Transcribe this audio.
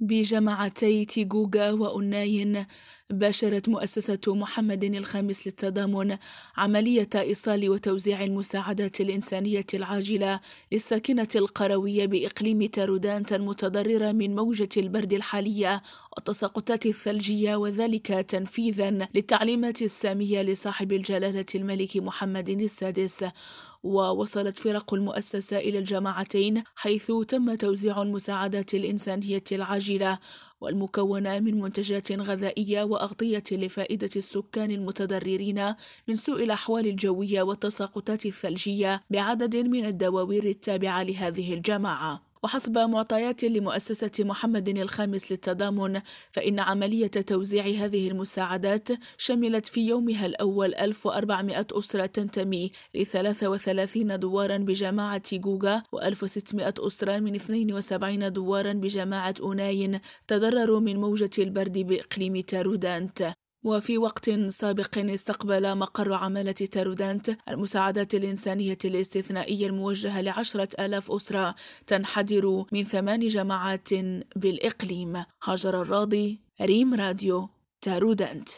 بجماعتي تيغوغا وأناين باشرت مؤسسة محمد الخامس للتضامن عملية إيصال وتوزيع المساعدات الإنسانية العاجلة للساكنة القروية بإقليم تارودانت المتضررة من موجة البرد الحالية والتساقطات الثلجية وذلك تنفيذا للتعليمات السامية لصاحب الجلالة الملك محمد السادس. ووصلت فرق المؤسسة إلى الجماعتين حيث تم توزيع المساعدات الإنسانية العاجلة والمكونة من منتجات غذائية وأغطية لفائدة السكان المتضررين من سوء الأحوال الجوية والتساقطات الثلجية بعدد من الدواوير التابعة لهذه الجماعة. وحسب معطيات لمؤسسة محمد الخامس للتضامن فإن عملية توزيع هذه المساعدات شملت في يومها الأول 1400 أسرة تنتمي ل 33 دوارا بجماعة جوجا و1600 أسرة من 72 دوارا بجماعة أوناين تضرروا من موجة البرد بإقليم تارودانت. وفي وقت سابق استقبل مقر عمالة تارودانت المساعدات الإنسانية الاستثنائية الموجهة لعشرة آلاف أسرة تنحدر من ثمان جماعات بالإقليم. هاجر الراضي ريم راديو تارودانت.